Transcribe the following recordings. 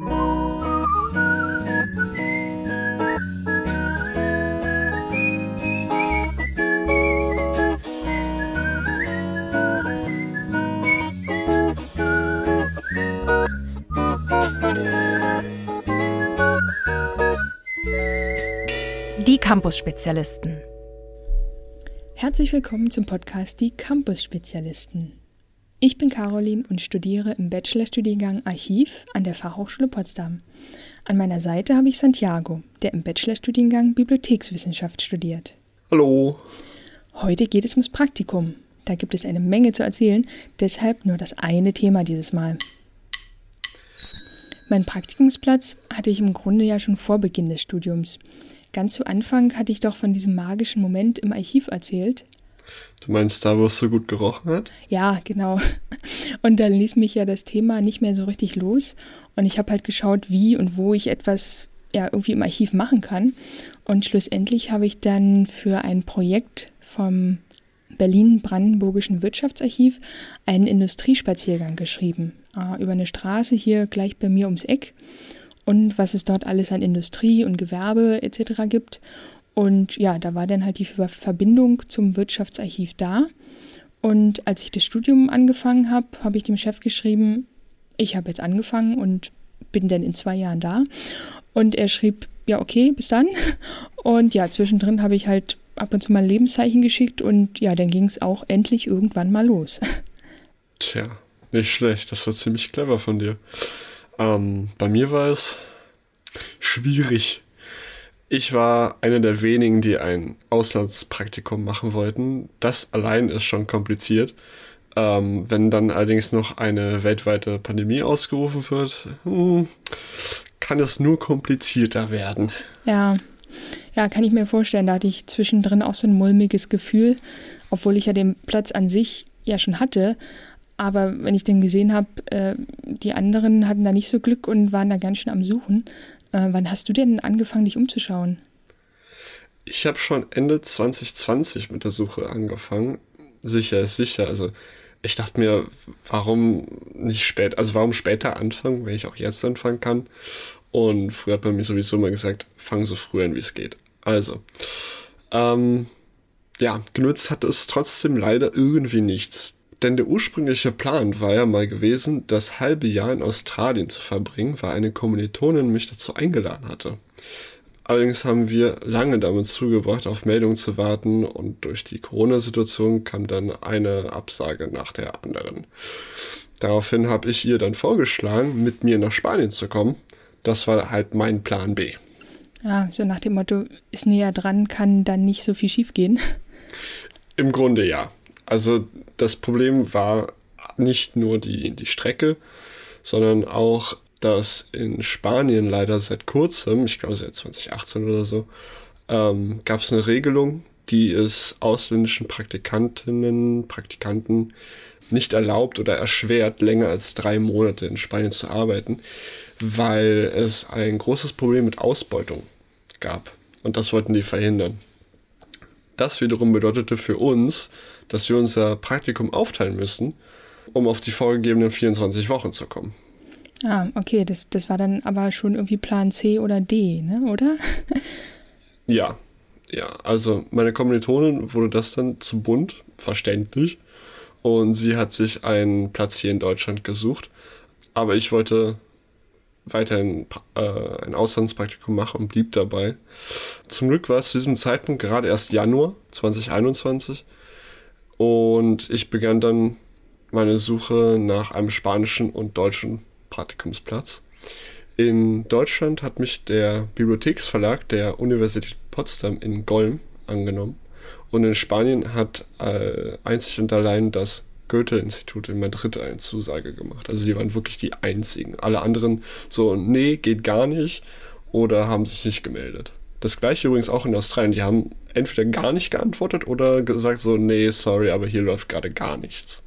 Die Campus-Spezialisten. Herzlich willkommen zum Podcast Die Campus-Spezialisten. Ich bin Caroline und studiere im Bachelorstudiengang Archiv an der Fachhochschule Potsdam. An meiner Seite habe ich Santiago, der im Bachelorstudiengang Bibliothekswissenschaft studiert. Hallo. Heute geht es ums Praktikum. Da gibt es eine Menge zu erzählen, deshalb nur das eine Thema dieses Mal. Meinen Praktikumsplatz hatte ich im Grunde ja schon vor Beginn des Studiums. Ganz zu Anfang hatte ich doch von diesem magischen Moment im Archiv erzählt. Du meinst da, wo es so gut gerochen hat? Ja, genau. Und dann ließ mich ja das Thema nicht mehr so richtig los. Und ich habe halt geschaut, wie und wo ich etwas ja irgendwie im Archiv machen kann. Und schlussendlich habe ich dann für ein Projekt vom Berlin-Brandenburgischen Wirtschaftsarchiv einen Industriespaziergang geschrieben. Äh, über eine Straße hier gleich bei mir ums Eck und was es dort alles an Industrie und Gewerbe etc. gibt. Und ja, da war dann halt die Verbindung zum Wirtschaftsarchiv da. Und als ich das Studium angefangen habe, habe ich dem Chef geschrieben, ich habe jetzt angefangen und bin dann in zwei Jahren da. Und er schrieb, ja, okay, bis dann. Und ja, zwischendrin habe ich halt ab und zu mal Lebenszeichen geschickt und ja, dann ging es auch endlich irgendwann mal los. Tja, nicht schlecht. Das war ziemlich clever von dir. Ähm, bei mir war es schwierig. Ich war einer der wenigen, die ein Auslandspraktikum machen wollten. Das allein ist schon kompliziert. Ähm, wenn dann allerdings noch eine weltweite Pandemie ausgerufen wird, hm, kann es nur komplizierter werden. Ja, ja, kann ich mir vorstellen. Da hatte ich zwischendrin auch so ein mulmiges Gefühl, obwohl ich ja den Platz an sich ja schon hatte. Aber wenn ich dann gesehen habe, äh, die anderen hatten da nicht so Glück und waren da ganz schön am Suchen. Äh, wann hast du denn angefangen, dich umzuschauen? Ich habe schon Ende 2020 mit der Suche angefangen. Sicher ist sicher. Also ich dachte mir, warum nicht spät, also warum später anfangen, wenn ich auch jetzt anfangen kann. Und früher hat man mir sowieso immer gesagt, fang so früh an, wie es geht. Also, ähm, ja, genutzt hat es trotzdem leider irgendwie nichts. Denn der ursprüngliche Plan war ja mal gewesen, das halbe Jahr in Australien zu verbringen, weil eine Kommilitonin mich dazu eingeladen hatte. Allerdings haben wir lange damit zugebracht, auf Meldungen zu warten und durch die Corona-Situation kam dann eine Absage nach der anderen. Daraufhin habe ich ihr dann vorgeschlagen, mit mir nach Spanien zu kommen. Das war halt mein Plan B. Ja, so nach dem Motto, ist näher dran, kann dann nicht so viel schiefgehen. Im Grunde ja. Also das Problem war nicht nur die, die Strecke, sondern auch, dass in Spanien leider seit kurzem, ich glaube seit 2018 oder so, ähm, gab es eine Regelung, die es ausländischen Praktikantinnen, Praktikanten nicht erlaubt oder erschwert, länger als drei Monate in Spanien zu arbeiten, weil es ein großes Problem mit Ausbeutung gab. Und das wollten die verhindern. Das wiederum bedeutete für uns, dass wir unser Praktikum aufteilen müssen, um auf die vorgegebenen 24 Wochen zu kommen. Ah, okay, das, das war dann aber schon irgendwie Plan C oder D, ne, oder? ja, ja, also meine Kommilitonin wurde das dann zu bunt, verständlich. Und sie hat sich einen Platz hier in Deutschland gesucht. Aber ich wollte weiterhin äh, ein Auslandspraktikum machen und blieb dabei. Zum Glück war es zu diesem Zeitpunkt gerade erst Januar 2021 und ich begann dann meine Suche nach einem spanischen und deutschen Praktikumsplatz. In Deutschland hat mich der Bibliotheksverlag der Universität Potsdam in Golm angenommen. Und in Spanien hat äh, einzig und allein das Goethe-Institut in Madrid eine Zusage gemacht. Also die waren wirklich die einzigen. Alle anderen so, nee, geht gar nicht oder haben sich nicht gemeldet. Das gleiche übrigens auch in Australien. Die haben entweder gar nicht geantwortet oder gesagt so, nee, sorry, aber hier läuft gerade gar nichts.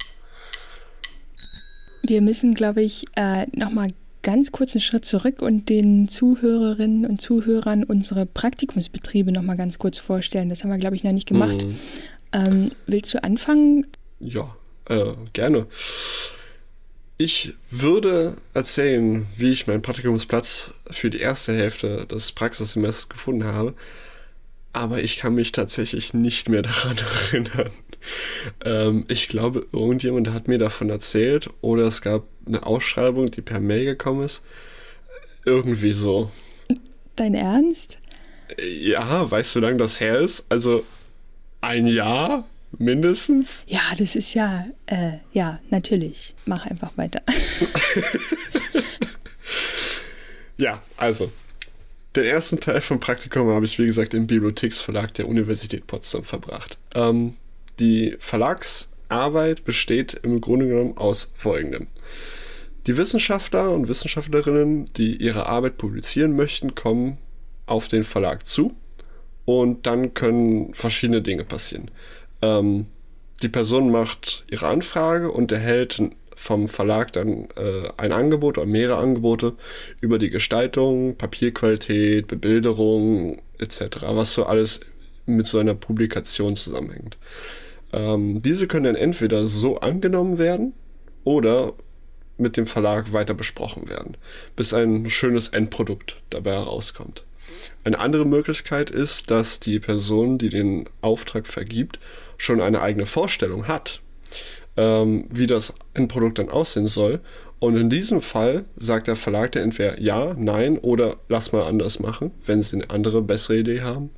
Wir müssen, glaube ich, äh, nochmal ganz kurz einen Schritt zurück und den Zuhörerinnen und Zuhörern unsere Praktikumsbetriebe nochmal ganz kurz vorstellen. Das haben wir, glaube ich, noch nicht gemacht. Mhm. Ähm, willst du anfangen? Ja, äh, gerne. Ich würde erzählen, wie ich meinen Praktikumsplatz für die erste Hälfte des Praxissemesters gefunden habe, aber ich kann mich tatsächlich nicht mehr daran erinnern. Ähm, ich glaube, irgendjemand hat mir davon erzählt oder es gab eine Ausschreibung, die per Mail gekommen ist. Irgendwie so. Dein Ernst? Ja, weißt du, wie lange das her ist? Also ein Jahr mindestens? Ja, das ist ja, äh, ja, natürlich. Mach einfach weiter. ja, also. Den ersten Teil vom Praktikum habe ich, wie gesagt, im Bibliotheksverlag der Universität Potsdam verbracht. Ähm, die Verlagsarbeit besteht im Grunde genommen aus folgendem. Die Wissenschaftler und Wissenschaftlerinnen, die ihre Arbeit publizieren möchten, kommen auf den Verlag zu und dann können verschiedene Dinge passieren. Ähm, die Person macht ihre Anfrage und erhält vom Verlag dann äh, ein Angebot oder mehrere Angebote über die Gestaltung, Papierqualität, Bebilderung etc., was so alles mit so einer Publikation zusammenhängt. Ähm, diese können dann entweder so angenommen werden oder mit dem Verlag weiter besprochen werden, bis ein schönes Endprodukt dabei herauskommt. Eine andere Möglichkeit ist, dass die Person, die den Auftrag vergibt, schon eine eigene Vorstellung hat, ähm, wie das Endprodukt dann aussehen soll. Und in diesem Fall sagt der Verlag der entweder ja, nein oder lass mal anders machen, wenn sie eine andere, bessere Idee haben.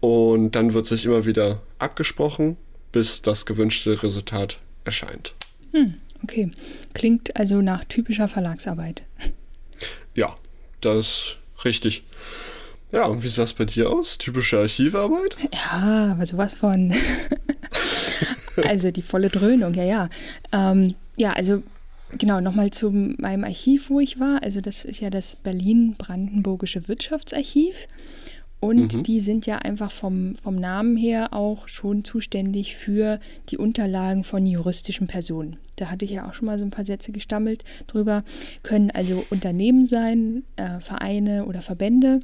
Und dann wird sich immer wieder abgesprochen, bis das gewünschte Resultat erscheint. Hm, okay. Klingt also nach typischer Verlagsarbeit. Ja, das ist richtig. Ja, und wie sah es bei dir aus? Typische Archivarbeit? Ja, aber sowas von. also die volle Dröhnung, ja, ja. Ähm, ja, also genau, nochmal zu meinem Archiv, wo ich war. Also das ist ja das Berlin-Brandenburgische Wirtschaftsarchiv. Und mhm. die sind ja einfach vom, vom Namen her auch schon zuständig für die Unterlagen von juristischen Personen. Da hatte ich ja auch schon mal so ein paar Sätze gestammelt drüber. Können also Unternehmen sein, äh, Vereine oder Verbände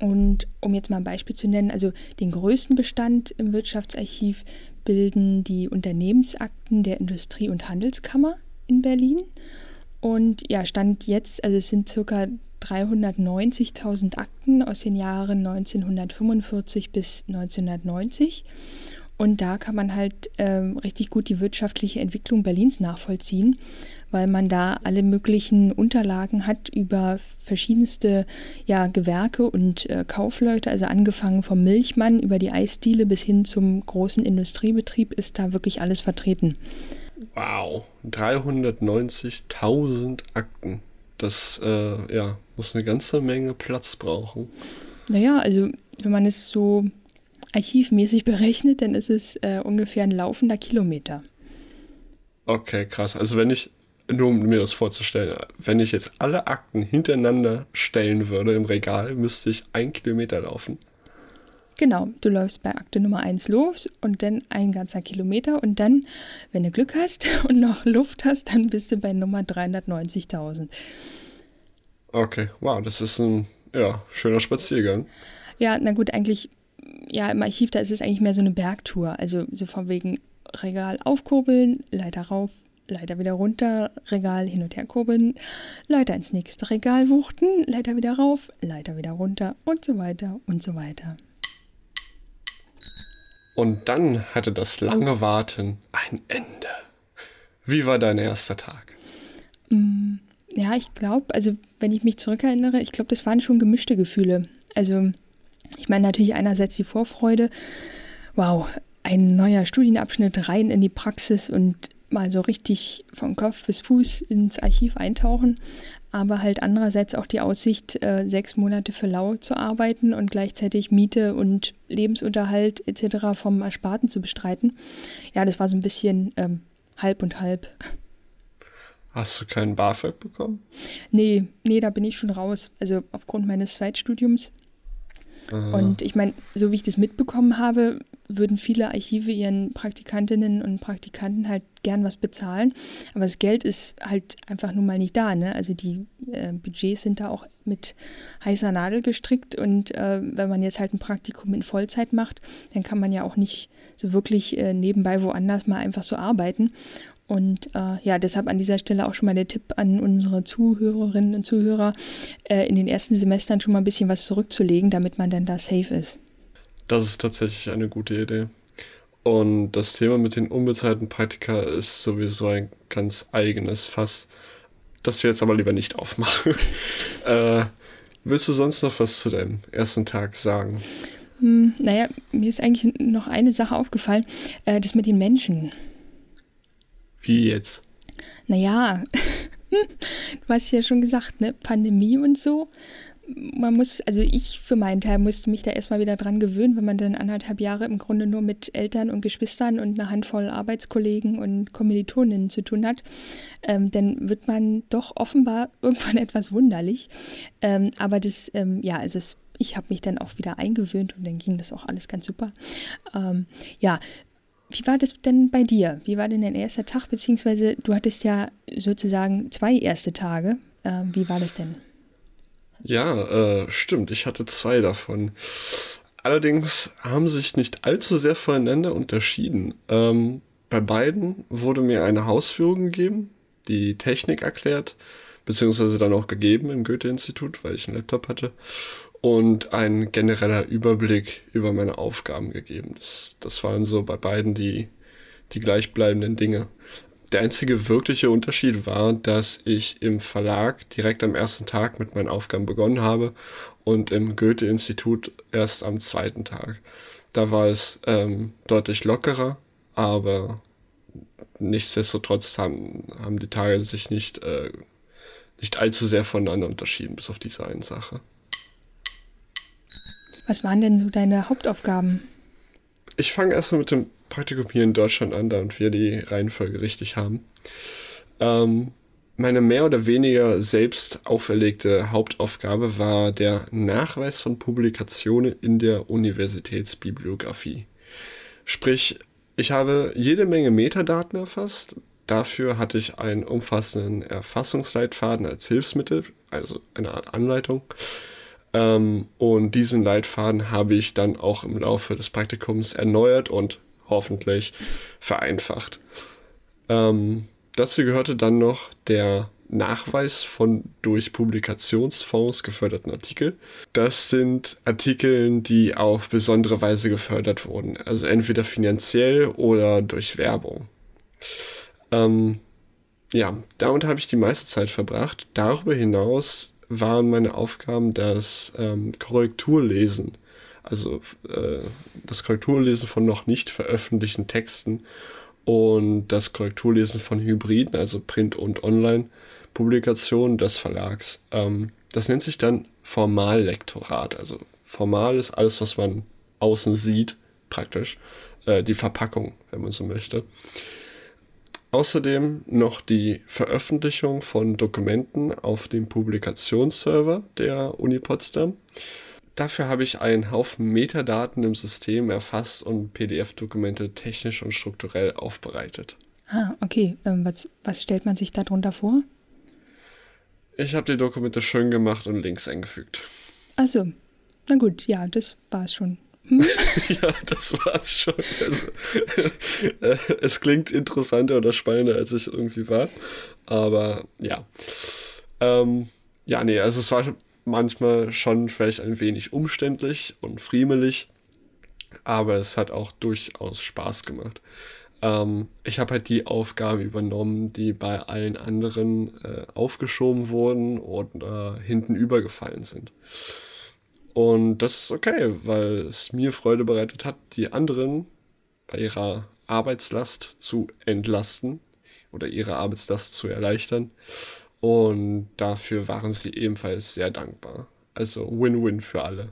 und um jetzt mal ein Beispiel zu nennen, also den größten Bestand im Wirtschaftsarchiv bilden die Unternehmensakten der Industrie- und Handelskammer in Berlin. Und ja, Stand jetzt, also es sind circa 390.000 Akten aus den Jahren 1945 bis 1990. Und da kann man halt ähm, richtig gut die wirtschaftliche Entwicklung Berlins nachvollziehen, weil man da alle möglichen Unterlagen hat über verschiedenste ja, Gewerke und äh, Kaufleute, also angefangen vom Milchmann über die Eisdiele bis hin zum großen Industriebetrieb ist da wirklich alles vertreten. Wow, 390.000 Akten. Das äh, ja, muss eine ganze Menge Platz brauchen. Naja, also wenn man es so archivmäßig berechnet, dann ist es äh, ungefähr ein laufender Kilometer. Okay, krass. Also wenn ich, nur um mir das vorzustellen, wenn ich jetzt alle Akten hintereinander stellen würde im Regal, müsste ich ein Kilometer laufen. Genau, du läufst bei Akte Nummer 1 los und dann ein ganzer Kilometer und dann, wenn du Glück hast und noch Luft hast, dann bist du bei Nummer 390.000. Okay, wow, das ist ein ja, schöner Spaziergang. Ja, na gut, eigentlich ja, im Archiv, da ist es eigentlich mehr so eine Bergtour. Also so von wegen Regal aufkurbeln, Leiter rauf, Leiter wieder runter, Regal hin und her kurbeln, Leiter ins nächste Regal wuchten, Leiter wieder rauf, Leiter wieder runter und so weiter und so weiter. Und dann hatte das lange Warten ein Ende. Wie war dein erster Tag? Mm, ja, ich glaube, also wenn ich mich zurückerinnere, ich glaube, das waren schon gemischte Gefühle. Also ich meine natürlich einerseits die Vorfreude, wow, ein neuer Studienabschnitt rein in die Praxis und mal so richtig von Kopf bis Fuß ins Archiv eintauchen, aber halt andererseits auch die Aussicht, äh, sechs Monate für lau zu arbeiten und gleichzeitig Miete und Lebensunterhalt etc. vom Ersparten zu bestreiten. Ja, das war so ein bisschen ähm, halb und halb. Hast du keinen BAföG bekommen? Nee, nee, da bin ich schon raus. Also aufgrund meines Zweitstudiums Aha. Und ich meine, so wie ich das mitbekommen habe, würden viele Archive ihren Praktikantinnen und Praktikanten halt gern was bezahlen. Aber das Geld ist halt einfach nun mal nicht da. Ne? Also die äh, Budgets sind da auch mit heißer Nadel gestrickt. Und äh, wenn man jetzt halt ein Praktikum in Vollzeit macht, dann kann man ja auch nicht so wirklich äh, nebenbei woanders mal einfach so arbeiten. Und äh, ja, deshalb an dieser Stelle auch schon mal der Tipp an unsere Zuhörerinnen und Zuhörer, äh, in den ersten Semestern schon mal ein bisschen was zurückzulegen, damit man dann da safe ist. Das ist tatsächlich eine gute Idee. Und das Thema mit den unbezahlten Praktika ist sowieso ein ganz eigenes Fass, das wir jetzt aber lieber nicht aufmachen. äh, willst du sonst noch was zu deinem ersten Tag sagen? Hm, naja, mir ist eigentlich noch eine Sache aufgefallen, äh, das mit den Menschen. Wie jetzt? Naja, du hast ja schon gesagt, ne, Pandemie und so. Man muss, also ich für meinen Teil musste mich da erstmal wieder dran gewöhnen, wenn man dann anderthalb Jahre im Grunde nur mit Eltern und Geschwistern und einer Handvoll Arbeitskollegen und Kommilitoninnen zu tun hat. Ähm, dann wird man doch offenbar irgendwann etwas wunderlich. Ähm, aber das, ähm, ja, also es ich habe mich dann auch wieder eingewöhnt und dann ging das auch alles ganz super. Ähm, ja, wie war das denn bei dir? Wie war denn dein erster Tag? Beziehungsweise du hattest ja sozusagen zwei erste Tage. Ähm, wie war das denn? Ja, äh, stimmt. Ich hatte zwei davon. Allerdings haben sich nicht allzu sehr voneinander unterschieden. Ähm, bei beiden wurde mir eine Hausführung gegeben, die Technik erklärt, beziehungsweise dann auch gegeben im Goethe-Institut, weil ich einen Laptop hatte und ein genereller Überblick über meine Aufgaben gegeben. Das, das waren so bei beiden die, die gleichbleibenden Dinge. Der einzige wirkliche Unterschied war, dass ich im Verlag direkt am ersten Tag mit meinen Aufgaben begonnen habe und im Goethe-Institut erst am zweiten Tag. Da war es ähm, deutlich lockerer, aber nichtsdestotrotz haben, haben die Tage sich nicht, äh, nicht allzu sehr voneinander unterschieden, bis auf diese eine Sache. Was waren denn so deine Hauptaufgaben? Ich fange erstmal mit dem Praktikum hier in Deutschland an, damit wir die Reihenfolge richtig haben. Ähm, meine mehr oder weniger selbst auferlegte Hauptaufgabe war der Nachweis von Publikationen in der Universitätsbibliografie. Sprich, ich habe jede Menge Metadaten erfasst. Dafür hatte ich einen umfassenden Erfassungsleitfaden als Hilfsmittel, also eine Art Anleitung. Ähm, und diesen Leitfaden habe ich dann auch im Laufe des Praktikums erneuert und hoffentlich vereinfacht. Ähm, dazu gehörte dann noch der Nachweis von durch Publikationsfonds geförderten Artikel. Das sind Artikel, die auf besondere Weise gefördert wurden, also entweder finanziell oder durch Werbung. Ähm, ja, damit habe ich die meiste Zeit verbracht. Darüber hinaus waren meine Aufgaben das ähm, Korrekturlesen, also äh, das Korrekturlesen von noch nicht veröffentlichten Texten und das Korrekturlesen von Hybriden, also Print- und Online-Publikationen des Verlags. Ähm, das nennt sich dann Formallektorat. Also formal ist alles, was man außen sieht, praktisch. Äh, die Verpackung, wenn man so möchte. Außerdem noch die Veröffentlichung von Dokumenten auf dem Publikationsserver der Uni Potsdam. Dafür habe ich einen Haufen Metadaten im System erfasst und PDF-Dokumente technisch und strukturell aufbereitet. Ah, okay. Ähm, was, was stellt man sich darunter vor? Ich habe die Dokumente schön gemacht und Links eingefügt. Achso. Na gut, ja, das war es schon. ja, das war's schon. Also, äh, es klingt interessanter oder spannender, als ich irgendwie war. Aber ja. Ähm, ja, nee, also es war manchmal schon vielleicht ein wenig umständlich und friemelig. Aber es hat auch durchaus Spaß gemacht. Ähm, ich habe halt die Aufgaben übernommen, die bei allen anderen äh, aufgeschoben wurden oder hinten übergefallen sind. Und das ist okay, weil es mir Freude bereitet hat, die anderen bei ihrer Arbeitslast zu entlasten oder ihre Arbeitslast zu erleichtern. Und dafür waren sie ebenfalls sehr dankbar. Also Win-Win für alle.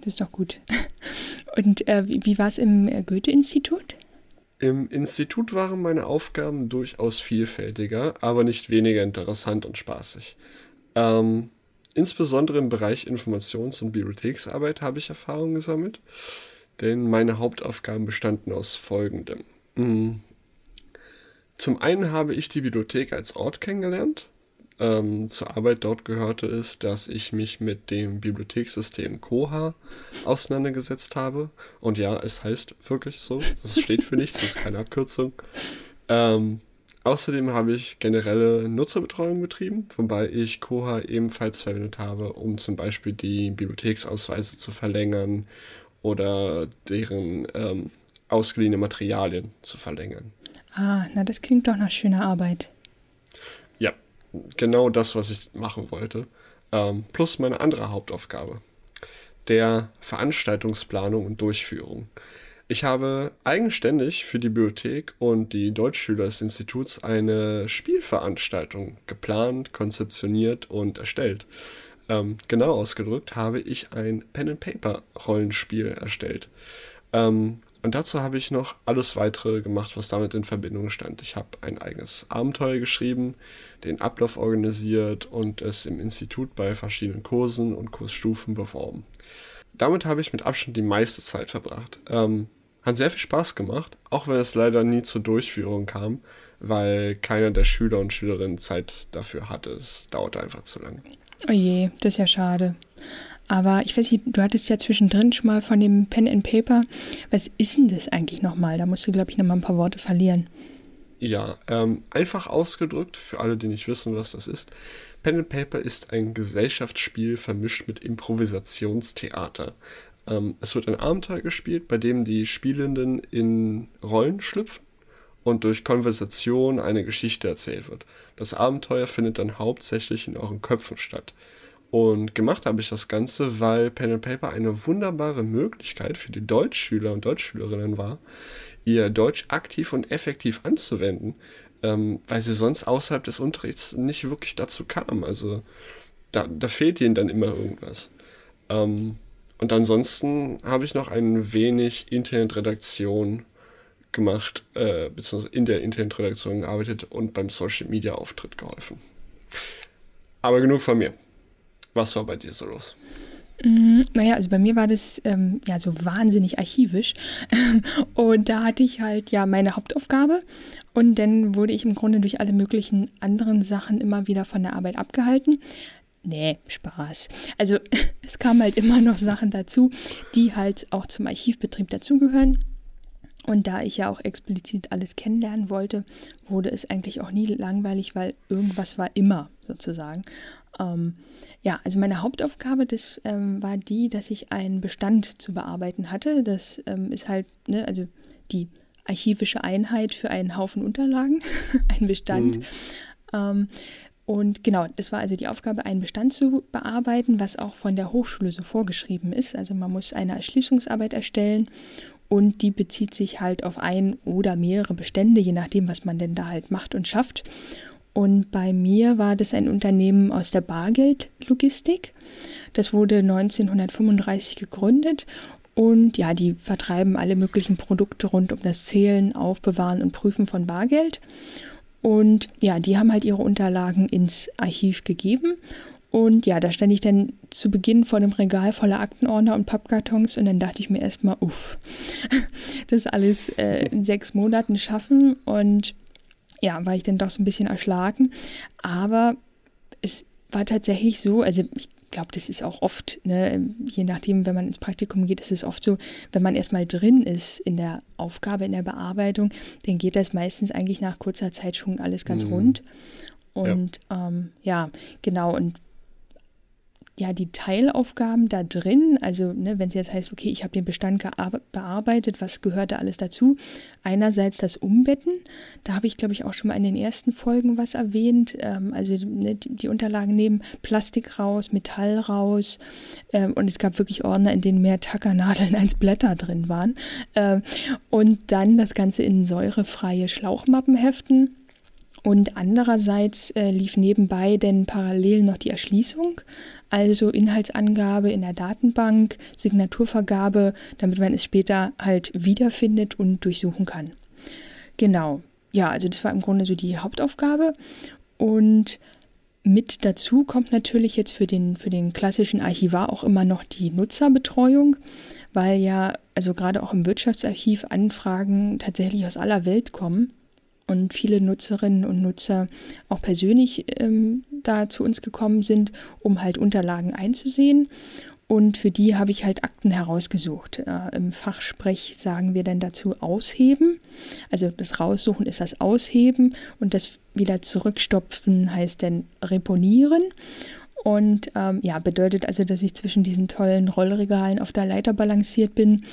Das ist doch gut. Und äh, wie, wie war es im äh, Goethe-Institut? Im Institut waren meine Aufgaben durchaus vielfältiger, aber nicht weniger interessant und spaßig. Ähm, Insbesondere im Bereich Informations- und Bibliotheksarbeit habe ich Erfahrung gesammelt, denn meine Hauptaufgaben bestanden aus folgendem. Mm. Zum einen habe ich die Bibliothek als Ort kennengelernt. Ähm, zur Arbeit dort gehörte es, dass ich mich mit dem Bibliothekssystem Koha auseinandergesetzt habe. Und ja, es heißt wirklich so. Das steht für nichts, das ist keine Abkürzung. Ähm, Außerdem habe ich generelle Nutzerbetreuung betrieben, wobei ich Koha ebenfalls verwendet habe, um zum Beispiel die Bibliotheksausweise zu verlängern oder deren ähm, ausgeliehene Materialien zu verlängern. Ah, na, das klingt doch nach schöner Arbeit. Ja, genau das, was ich machen wollte. Ähm, plus meine andere Hauptaufgabe, der Veranstaltungsplanung und Durchführung. Ich habe eigenständig für die Bibliothek und die Deutschschüler des Instituts eine Spielveranstaltung geplant, konzeptioniert und erstellt. Ähm, genau ausgedrückt habe ich ein Pen-and-Paper-Rollenspiel erstellt. Ähm, und dazu habe ich noch alles weitere gemacht, was damit in Verbindung stand. Ich habe ein eigenes Abenteuer geschrieben, den Ablauf organisiert und es im Institut bei verschiedenen Kursen und Kursstufen beworben. Damit habe ich mit Abstand die meiste Zeit verbracht. Ähm, hat sehr viel Spaß gemacht, auch wenn es leider nie zur Durchführung kam, weil keiner der Schüler und Schülerinnen Zeit dafür hatte. Es dauerte einfach zu lange. Oh je, das ist ja schade. Aber ich weiß nicht, du hattest ja zwischendrin schon mal von dem Pen and Paper. Was ist denn das eigentlich nochmal? Da musst du, glaube ich, nochmal ein paar Worte verlieren. Ja, ähm, einfach ausgedrückt, für alle, die nicht wissen, was das ist. Pen and Paper ist ein Gesellschaftsspiel vermischt mit Improvisationstheater. Ähm, es wird ein Abenteuer gespielt, bei dem die Spielenden in Rollen schlüpfen und durch Konversation eine Geschichte erzählt wird. Das Abenteuer findet dann hauptsächlich in euren Köpfen statt. Und gemacht habe ich das Ganze, weil Pen and Paper eine wunderbare Möglichkeit für die Deutschschüler und Deutschschülerinnen war, ihr Deutsch aktiv und effektiv anzuwenden, ähm, weil sie sonst außerhalb des Unterrichts nicht wirklich dazu kamen. Also da, da fehlt ihnen dann immer irgendwas. Ähm, und ansonsten habe ich noch ein wenig Internetredaktion gemacht, äh, beziehungsweise in der Internetredaktion gearbeitet und beim Social Media Auftritt geholfen. Aber genug von mir. Was war bei dir so los? Mm, naja, also bei mir war das ähm, ja so wahnsinnig archivisch. und da hatte ich halt ja meine Hauptaufgabe. Und dann wurde ich im Grunde durch alle möglichen anderen Sachen immer wieder von der Arbeit abgehalten. Nee, Spaß. Also es kamen halt immer noch Sachen dazu, die halt auch zum Archivbetrieb dazugehören. Und da ich ja auch explizit alles kennenlernen wollte, wurde es eigentlich auch nie langweilig, weil irgendwas war immer sozusagen. Ähm, ja, also meine Hauptaufgabe, das ähm, war die, dass ich einen Bestand zu bearbeiten hatte. Das ähm, ist halt, ne, also die archivische Einheit für einen Haufen Unterlagen, ein Bestand. Mhm. Und genau, das war also die Aufgabe, einen Bestand zu bearbeiten, was auch von der Hochschule so vorgeschrieben ist. Also man muss eine Erschließungsarbeit erstellen und die bezieht sich halt auf ein oder mehrere Bestände, je nachdem, was man denn da halt macht und schafft. Und bei mir war das ein Unternehmen aus der Bargeldlogistik. Das wurde 1935 gegründet und ja, die vertreiben alle möglichen Produkte rund um das Zählen, Aufbewahren und Prüfen von Bargeld. Und ja, die haben halt ihre Unterlagen ins Archiv gegeben. Und ja, da stand ich dann zu Beginn vor dem Regal voller Aktenordner und Pappkartons und dann dachte ich mir erstmal, uff, das alles äh, in sechs Monaten schaffen und ja, war ich dann doch so ein bisschen erschlagen. Aber es war tatsächlich so, also ich glaube, das ist auch oft, ne, je nachdem, wenn man ins Praktikum geht, ist es oft so, wenn man erstmal drin ist in der Aufgabe, in der Bearbeitung, dann geht das meistens eigentlich nach kurzer Zeit schon alles ganz mhm. rund. Und ja. Ähm, ja, genau. Und ja, die Teilaufgaben da drin, also ne, wenn es jetzt heißt, okay, ich habe den Bestand bearbeitet, was gehört da alles dazu? Einerseits das Umbetten, da habe ich, glaube ich, auch schon mal in den ersten Folgen was erwähnt. Ähm, also ne, die, Unterlagen nehmen Plastik raus, Metall raus ähm, und es gab wirklich Ordner, in denen mehr Tackernadeln als Blätter drin waren. Ähm, und dann das Ganze in säurefreie Schlauchmappen heften. Und andererseits äh, lief nebenbei denn parallel noch die Erschließung, also Inhaltsangabe in der Datenbank, Signaturvergabe, damit man es später halt wiederfindet und durchsuchen kann. Genau. Ja, also das war im Grunde so die Hauptaufgabe. Und mit dazu kommt natürlich jetzt für den, für den klassischen Archivar auch immer noch die Nutzerbetreuung, weil ja, also gerade auch im Wirtschaftsarchiv Anfragen tatsächlich aus aller Welt kommen und viele Nutzerinnen und Nutzer auch persönlich ähm, da zu uns gekommen sind, um halt Unterlagen einzusehen. Und für die habe ich halt Akten herausgesucht. Äh, Im Fachsprech sagen wir dann dazu ausheben. Also das Raussuchen ist das Ausheben und das wieder zurückstopfen heißt dann reponieren. Und ähm, ja, bedeutet also, dass ich zwischen diesen tollen Rollregalen auf der Leiter balanciert bin,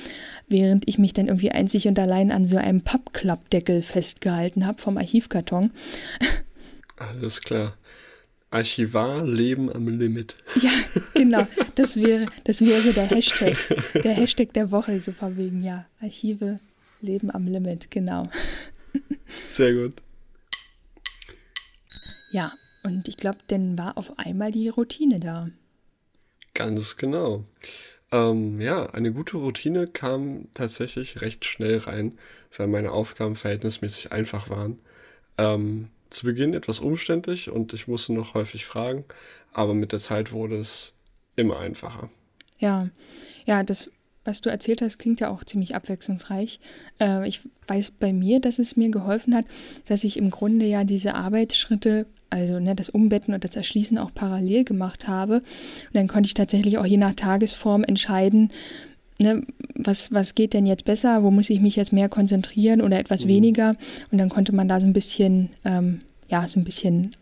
während ich mich dann irgendwie einzig und allein an so einem Pappklappdeckel festgehalten habe vom Archivkarton. Alles klar. Archivar Leben am Limit. Ja, genau. Das wäre, das wäre so der Hashtag. Der Hashtag der Woche, so von wegen, ja. Archive Leben am Limit, genau. Sehr gut. Ja, und ich glaube, dann war auf einmal die Routine da. Ganz genau. Ähm, ja, eine gute Routine kam tatsächlich recht schnell rein, weil meine Aufgaben verhältnismäßig einfach waren. Ähm, zu Beginn etwas umständlich und ich musste noch häufig fragen, aber mit der Zeit wurde es immer einfacher. Ja, ja, das, was du erzählt hast, klingt ja auch ziemlich abwechslungsreich. Äh, ich weiß bei mir, dass es mir geholfen hat, dass ich im Grunde ja diese Arbeitsschritte, also ne, das Umbetten und das Erschließen auch parallel gemacht habe. Und dann konnte ich tatsächlich auch je nach Tagesform entscheiden, Ne, was, was geht denn jetzt besser, wo muss ich mich jetzt mehr konzentrieren oder etwas mhm. weniger? Und dann konnte man da so ein bisschen, ähm, ja, so ein bisschen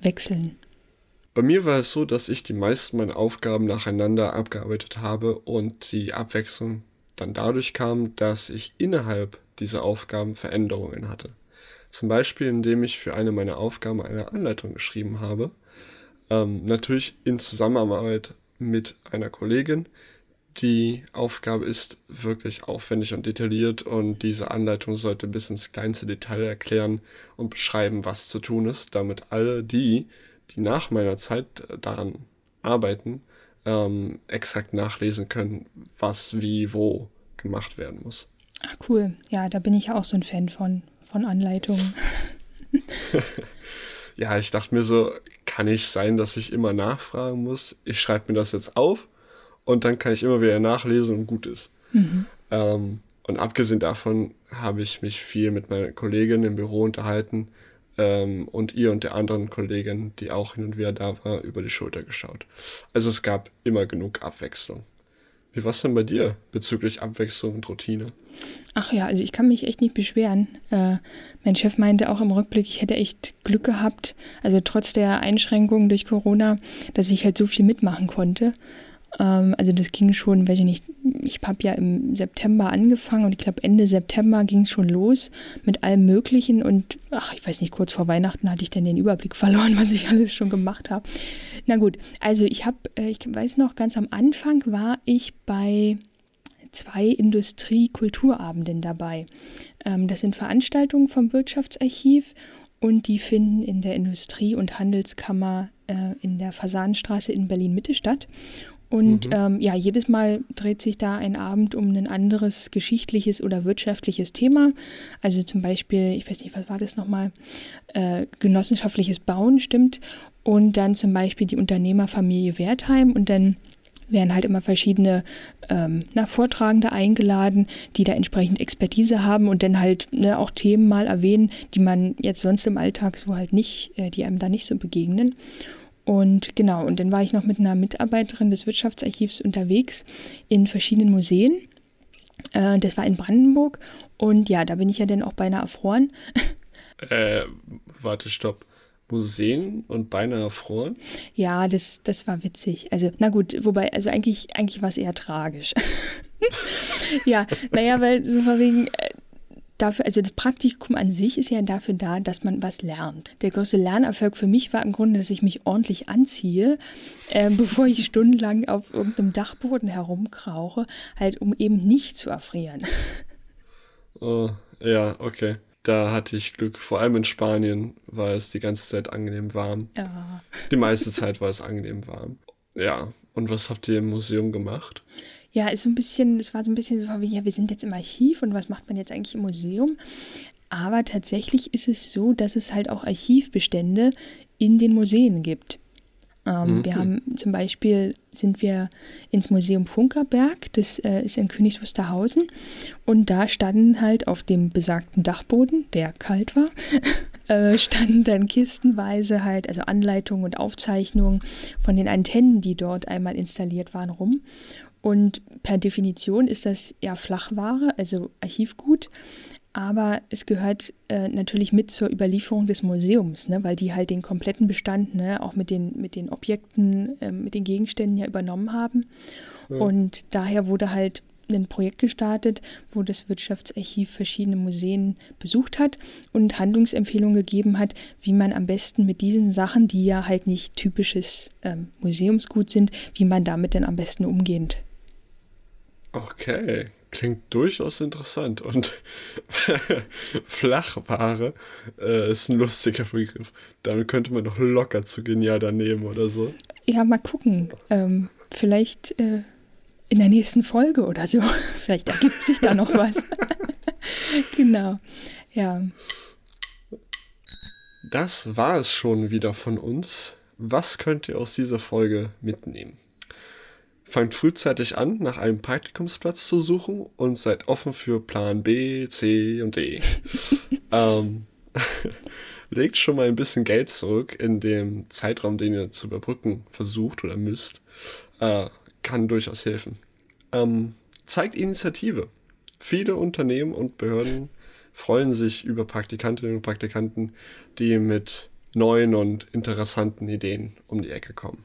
wechseln. Bei mir war es so, dass ich die meisten meiner Aufgaben nacheinander abgearbeitet habe und die Abwechslung dann dadurch kam, dass ich innerhalb dieser Aufgaben Veränderungen hatte. Zum Beispiel, indem ich für eine meiner Aufgaben eine Anleitung geschrieben habe. Ähm, natürlich in Zusammenarbeit mit einer Kollegin, die Aufgabe ist wirklich aufwendig und detailliert und diese Anleitung sollte bis ins kleinste Detail erklären und beschreiben, was zu tun ist, damit alle die, die nach meiner Zeit daran arbeiten, ähm, exakt nachlesen können, was wie wo gemacht werden muss. Ach cool, ja, da bin ich auch so ein Fan von, von Anleitungen. ja, ich dachte mir so, kann ich sein, dass ich immer nachfragen muss? Ich schreibe mir das jetzt auf und dann kann ich immer wieder nachlesen und gut ist. Mhm. Ähm, und abgesehen davon habe ich mich viel mit meiner Kollegin im Büro unterhalten ähm, und ihr und der anderen Kollegin, die auch hin und wieder da war, über die Schulter geschaut. Also es gab immer genug Abwechslung. Wie war es denn bei dir bezüglich Abwechslung und Routine? Ach ja, also ich kann mich echt nicht beschweren. Äh, mein Chef meinte auch im Rückblick, ich hätte echt Glück gehabt, also trotz der Einschränkungen durch Corona, dass ich halt so viel mitmachen konnte. Ähm, also das ging schon, weiß ich nicht, ich habe ja im September angefangen und ich glaube Ende September ging es schon los mit allem Möglichen und ach, ich weiß nicht, kurz vor Weihnachten hatte ich dann den Überblick verloren, was ich alles schon gemacht habe. Na gut, also ich habe, äh, ich weiß noch, ganz am Anfang war ich bei zwei Industrie-Kulturabenden dabei. Ähm, das sind Veranstaltungen vom Wirtschaftsarchiv und die finden in der Industrie- und Handelskammer äh, in der Fasanenstraße in Berlin-Mitte statt. Und mhm. ähm, ja, jedes Mal dreht sich da ein Abend um ein anderes geschichtliches oder wirtschaftliches Thema. Also zum Beispiel, ich weiß nicht, was war das nochmal? Äh, genossenschaftliches Bauen, stimmt. Und dann zum Beispiel die Unternehmerfamilie Wertheim und dann werden halt immer verschiedene ähm, na, Vortragende eingeladen, die da entsprechend Expertise haben und dann halt ne, auch Themen mal erwähnen, die man jetzt sonst im Alltag so halt nicht, äh, die einem da nicht so begegnen. Und genau, und dann war ich noch mit einer Mitarbeiterin des Wirtschaftsarchivs unterwegs in verschiedenen Museen. Äh, das war in Brandenburg. Und ja, da bin ich ja dann auch beinahe erfroren. Äh, warte, stopp. Museen und beinahe erfroren? Ja, das, das war witzig. Also, na gut, wobei, also eigentlich, eigentlich war es eher tragisch. ja, naja, weil so war wegen, äh, dafür, also das Praktikum an sich ist ja dafür da, dass man was lernt. Der größte Lernerfolg für mich war im Grunde, dass ich mich ordentlich anziehe, äh, bevor ich stundenlang auf irgendeinem Dachboden herumkrauche, halt um eben nicht zu erfrieren. Oh, ja, okay. Da hatte ich Glück. Vor allem in Spanien war es die ganze Zeit angenehm warm. Ja. Die meiste Zeit war es angenehm warm. Ja. Und was habt ihr im Museum gemacht? Ja, ist so ein bisschen, es war so ein bisschen so wie, ja, wir sind jetzt im Archiv und was macht man jetzt eigentlich im Museum? Aber tatsächlich ist es so, dass es halt auch Archivbestände in den Museen gibt. Ähm, mhm. Wir haben zum Beispiel sind wir ins Museum Funkerberg, das äh, ist in Königs Wusterhausen, und da standen halt auf dem besagten Dachboden, der kalt war, äh, standen dann kistenweise halt, also Anleitungen und Aufzeichnungen von den Antennen, die dort einmal installiert waren, rum. Und per Definition ist das ja Flachware, also Archivgut. Aber es gehört äh, natürlich mit zur Überlieferung des Museums, ne, weil die halt den kompletten Bestand, ne, auch mit den, mit den Objekten, äh, mit den Gegenständen ja übernommen haben. Ja. Und daher wurde halt ein Projekt gestartet, wo das Wirtschaftsarchiv verschiedene Museen besucht hat und Handlungsempfehlungen gegeben hat, wie man am besten mit diesen Sachen, die ja halt nicht typisches ähm, Museumsgut sind, wie man damit denn am besten umgeht. Okay, klingt durchaus interessant. Und Flachware äh, ist ein lustiger Begriff. Damit könnte man doch locker zu genial daneben oder so. Ja, mal gucken. Ähm, vielleicht äh, in der nächsten Folge oder so. Vielleicht ergibt sich da noch was. genau. Ja. Das war es schon wieder von uns. Was könnt ihr aus dieser Folge mitnehmen? Fangt frühzeitig an, nach einem Praktikumsplatz zu suchen und seid offen für Plan B, C und D. ähm, legt schon mal ein bisschen Geld zurück in dem Zeitraum, den ihr zu überbrücken versucht oder müsst. Äh, kann durchaus helfen. Ähm, zeigt Initiative. Viele Unternehmen und Behörden freuen sich über Praktikantinnen und Praktikanten, die mit neuen und interessanten Ideen um die Ecke kommen.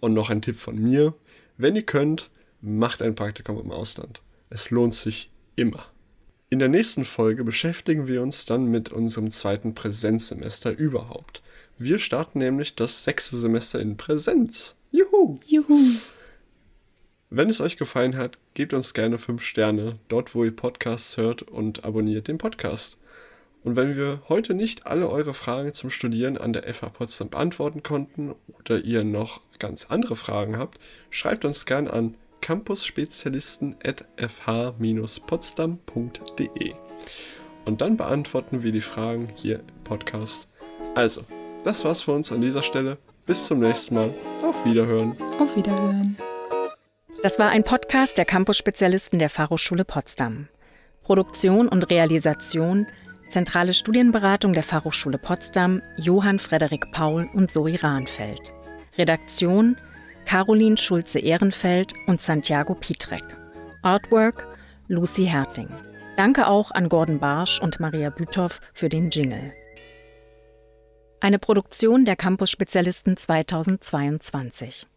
Und noch ein Tipp von mir. Wenn ihr könnt, macht ein Praktikum im Ausland. Es lohnt sich immer. In der nächsten Folge beschäftigen wir uns dann mit unserem zweiten Präsenzsemester überhaupt. Wir starten nämlich das sechste Semester in Präsenz. Juhu! Juhu! Wenn es euch gefallen hat, gebt uns gerne 5 Sterne dort, wo ihr Podcasts hört und abonniert den Podcast. Und wenn wir heute nicht alle eure Fragen zum Studieren an der FH Potsdam beantworten konnten oder ihr noch ganz andere Fragen habt, schreibt uns gerne an campusspezialisten.fh-potsdam.de. Und dann beantworten wir die Fragen hier im Podcast. Also, das war's für uns an dieser Stelle. Bis zum nächsten Mal. Auf Wiederhören. Auf Wiederhören. Das war ein Podcast der Campus-Spezialisten der Fachhochschule Potsdam. Produktion und Realisation Zentrale Studienberatung der Fachhochschule Potsdam Johann Frederik Paul und Zoe Rahnfeld. Redaktion Caroline Schulze-Ehrenfeld und Santiago Pietrek. Artwork Lucy Herting. Danke auch an Gordon Barsch und Maria Büthoff für den Jingle. Eine Produktion der Campus Spezialisten 2022.